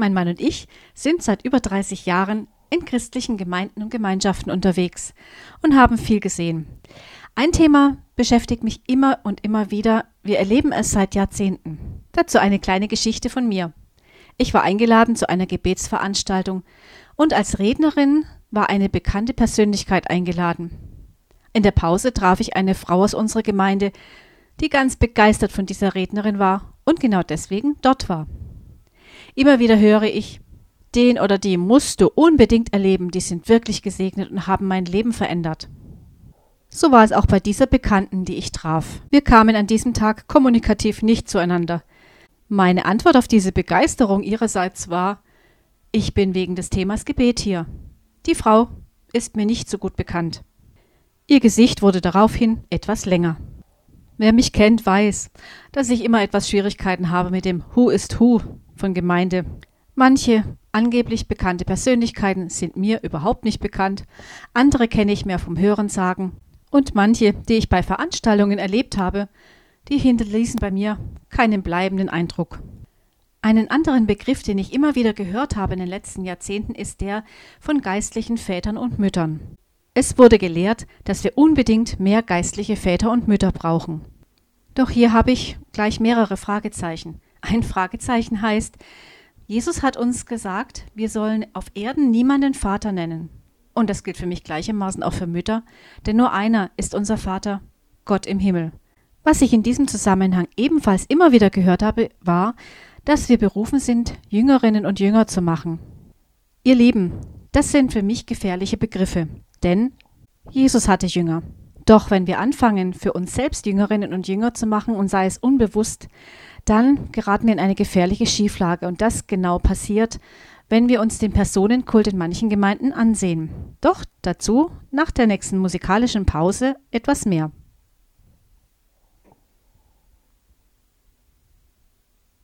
Mein Mann und ich sind seit über 30 Jahren in christlichen Gemeinden und Gemeinschaften unterwegs und haben viel gesehen. Ein Thema beschäftigt mich immer und immer wieder. Wir erleben es seit Jahrzehnten. Dazu eine kleine Geschichte von mir. Ich war eingeladen zu einer Gebetsveranstaltung und als Rednerin war eine bekannte Persönlichkeit eingeladen. In der Pause traf ich eine Frau aus unserer Gemeinde, die ganz begeistert von dieser Rednerin war und genau deswegen dort war. Immer wieder höre ich, den oder die musst du unbedingt erleben, die sind wirklich gesegnet und haben mein Leben verändert. So war es auch bei dieser Bekannten, die ich traf. Wir kamen an diesem Tag kommunikativ nicht zueinander. Meine Antwort auf diese Begeisterung ihrerseits war, ich bin wegen des Themas Gebet hier. Die Frau ist mir nicht so gut bekannt. Ihr Gesicht wurde daraufhin etwas länger. Wer mich kennt, weiß, dass ich immer etwas Schwierigkeiten habe mit dem Who ist Who von Gemeinde. Manche angeblich bekannte Persönlichkeiten sind mir überhaupt nicht bekannt, andere kenne ich mehr vom Hörensagen und manche, die ich bei Veranstaltungen erlebt habe, die hinterließen bei mir keinen bleibenden Eindruck. Einen anderen Begriff, den ich immer wieder gehört habe in den letzten Jahrzehnten, ist der von geistlichen Vätern und Müttern. Es wurde gelehrt, dass wir unbedingt mehr geistliche Väter und Mütter brauchen. Doch hier habe ich gleich mehrere Fragezeichen. Ein Fragezeichen heißt, Jesus hat uns gesagt, wir sollen auf Erden niemanden Vater nennen. Und das gilt für mich gleichermaßen auch für Mütter, denn nur einer ist unser Vater, Gott im Himmel. Was ich in diesem Zusammenhang ebenfalls immer wieder gehört habe, war, dass wir berufen sind, Jüngerinnen und Jünger zu machen. Ihr Lieben, das sind für mich gefährliche Begriffe, denn Jesus hatte Jünger. Doch wenn wir anfangen, für uns selbst Jüngerinnen und Jünger zu machen und sei es unbewusst, dann geraten wir in eine gefährliche Schieflage. Und das genau passiert, wenn wir uns den Personenkult in manchen Gemeinden ansehen. Doch dazu nach der nächsten musikalischen Pause etwas mehr.